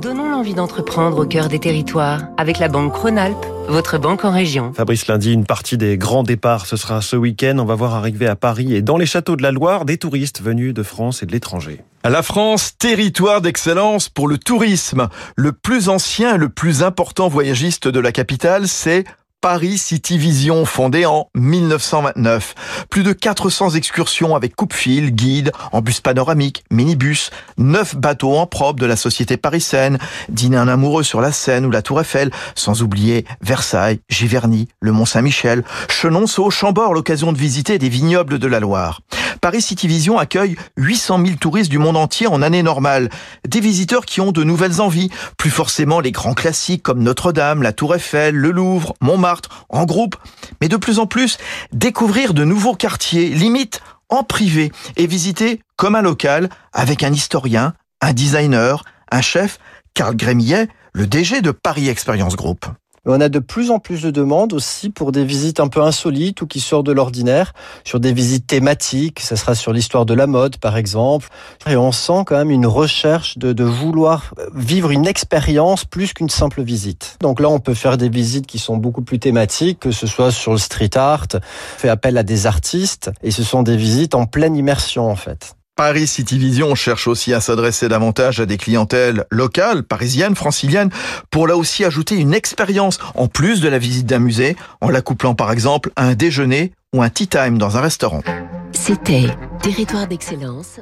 Donnons l'envie d'entreprendre au cœur des territoires avec la banque Rhône-Alpes, votre banque en région. Fabrice Lundi, une partie des grands départs, ce sera ce week-end. On va voir arriver à Paris et dans les châteaux de la Loire des touristes venus de France et de l'étranger. La France, territoire d'excellence pour le tourisme. Le plus ancien et le plus important voyagiste de la capitale, c'est Paris City Vision, fondé en 1929. Plus de 400 excursions avec coupe-fil, guide, en bus panoramique, minibus, 9 bateaux en propre de la société parisienne, dîner un amoureux sur la Seine ou la Tour Eiffel, sans oublier Versailles, Giverny, le Mont-Saint-Michel, Chenonceau, Chambord, l'occasion de visiter des vignobles de la Loire. Paris City Vision accueille 800 000 touristes du monde entier en année normale. Des visiteurs qui ont de nouvelles envies, plus forcément les grands classiques comme Notre-Dame, la Tour Eiffel, le Louvre, Montmartre, en groupe, mais de plus en plus découvrir de nouveaux quartiers, limite en privé, et visiter comme un local avec un historien, un designer, un chef, Carl Grémillet, le DG de Paris Experience Group. On a de plus en plus de demandes aussi pour des visites un peu insolites ou qui sortent de l'ordinaire, sur des visites thématiques, ça sera sur l'histoire de la mode par exemple. Et on sent quand même une recherche de, de vouloir vivre une expérience plus qu'une simple visite. Donc là, on peut faire des visites qui sont beaucoup plus thématiques, que ce soit sur le street art, fait appel à des artistes, et ce sont des visites en pleine immersion en fait. Paris City Vision cherche aussi à s'adresser davantage à des clientèles locales, parisiennes, franciliennes, pour là aussi ajouter une expérience en plus de la visite d'un musée, en l'accouplant par exemple à un déjeuner ou un tea time dans un restaurant. C'était Territoire d'excellence.